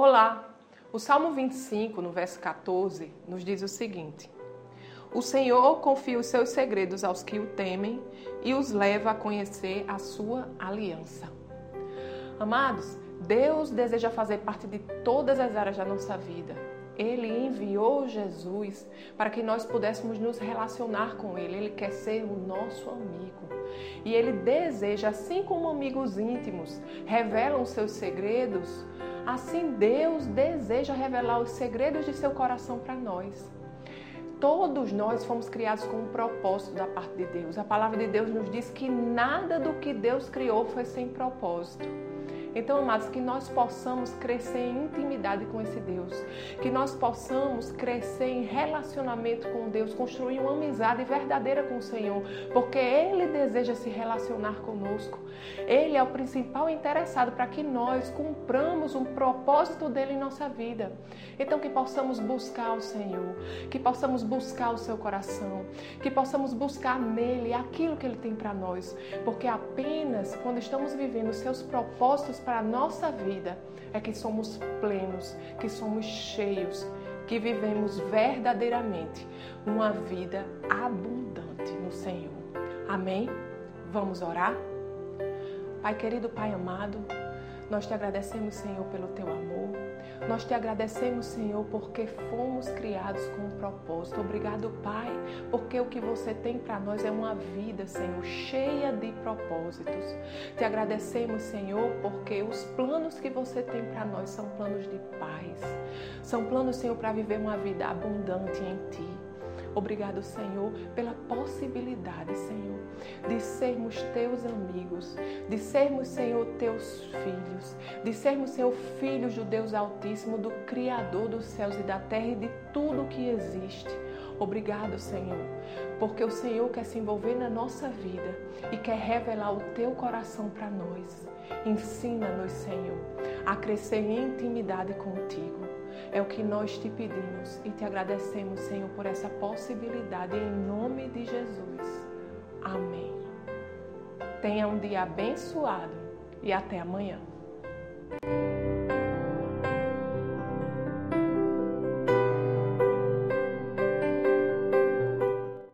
Olá! O Salmo 25, no verso 14, nos diz o seguinte: O Senhor confia os seus segredos aos que o temem e os leva a conhecer a sua aliança. Amados, Deus deseja fazer parte de todas as áreas da nossa vida. Ele enviou Jesus para que nós pudéssemos nos relacionar com Ele. Ele quer ser o nosso amigo. E Ele deseja, assim como amigos íntimos revelam seus segredos, assim Deus deseja revelar os segredos de seu coração para nós. Todos nós fomos criados com um propósito da parte de Deus. A palavra de Deus nos diz que nada do que Deus criou foi sem propósito. Então, amados, que nós possamos crescer em intimidade com esse Deus, que nós possamos crescer em relacionamento com Deus, construir uma amizade verdadeira com o Senhor, porque Ele deseja se relacionar conosco. Ele é o principal interessado para que nós cumpramos um propósito dele em nossa vida. Então, que possamos buscar o Senhor, que possamos buscar o seu coração, que possamos buscar nele aquilo que ele tem para nós, porque apenas quando estamos vivendo os seus propósitos para a nossa vida é que somos plenos, que somos cheios, que vivemos verdadeiramente uma vida abundante no Senhor. Amém? Vamos orar? Pai querido, Pai amado, nós te agradecemos, Senhor, pelo teu amor. Nós te agradecemos, Senhor, porque fomos criados com um propósito. Obrigado, Pai, porque o que você tem para nós é uma vida, Senhor, cheia de propósitos. Te agradecemos, Senhor, porque os planos que você tem para nós são planos de paz. São planos, Senhor, para viver uma vida abundante em Ti. Obrigado, Senhor, pela possibilidade, Senhor, de sermos teus amigos, de sermos, Senhor, teus filhos, de sermos, Senhor, filhos do Deus Altíssimo, do Criador dos céus e da terra e de tudo que existe. Obrigado, Senhor, porque o Senhor quer se envolver na nossa vida e quer revelar o teu coração para nós. Ensina-nos, Senhor, a crescer em intimidade contigo. É o que nós te pedimos e te agradecemos, Senhor, por essa possibilidade em nome de Jesus. Amém. Tenha um dia abençoado e até amanhã.